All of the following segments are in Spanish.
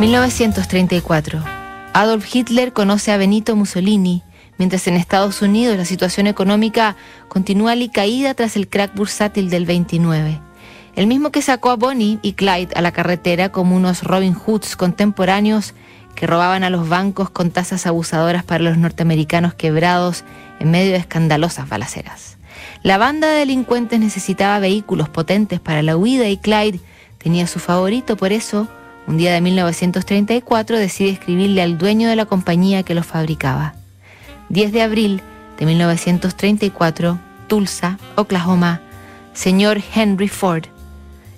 1934. Adolf Hitler conoce a Benito Mussolini, mientras en Estados Unidos la situación económica continúa alicaída tras el crack bursátil del 29. El mismo que sacó a Bonnie y Clyde a la carretera como unos Robin Hoods contemporáneos que robaban a los bancos con tasas abusadoras para los norteamericanos quebrados en medio de escandalosas balaceras. La banda de delincuentes necesitaba vehículos potentes para la huida y Clyde tenía su favorito, por eso un día de 1934 decide escribirle al dueño de la compañía que los fabricaba. 10 de abril de 1934, Tulsa, Oklahoma, señor Henry Ford.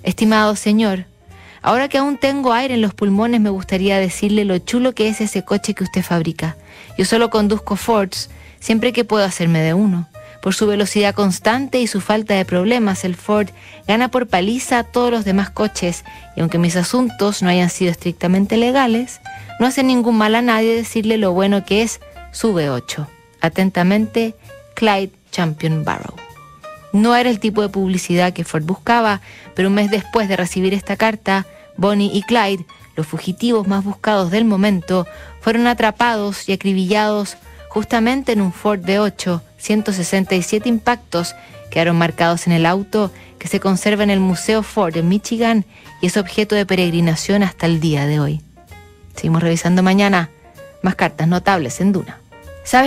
Estimado señor, ahora que aún tengo aire en los pulmones me gustaría decirle lo chulo que es ese coche que usted fabrica. Yo solo conduzco Fords, siempre que puedo hacerme de uno. Por su velocidad constante y su falta de problemas, el Ford gana por paliza a todos los demás coches y aunque mis asuntos no hayan sido estrictamente legales, no hace ningún mal a nadie decirle lo bueno que es su V8. Atentamente, Clyde Champion Barrow. No era el tipo de publicidad que Ford buscaba, pero un mes después de recibir esta carta, Bonnie y Clyde, los fugitivos más buscados del momento, fueron atrapados y acribillados justamente en un Ford V8 167 impactos quedaron marcados en el auto que se conserva en el Museo Ford en Michigan y es objeto de peregrinación hasta el día de hoy. Seguimos revisando mañana más cartas notables en Duna. ¿Sabes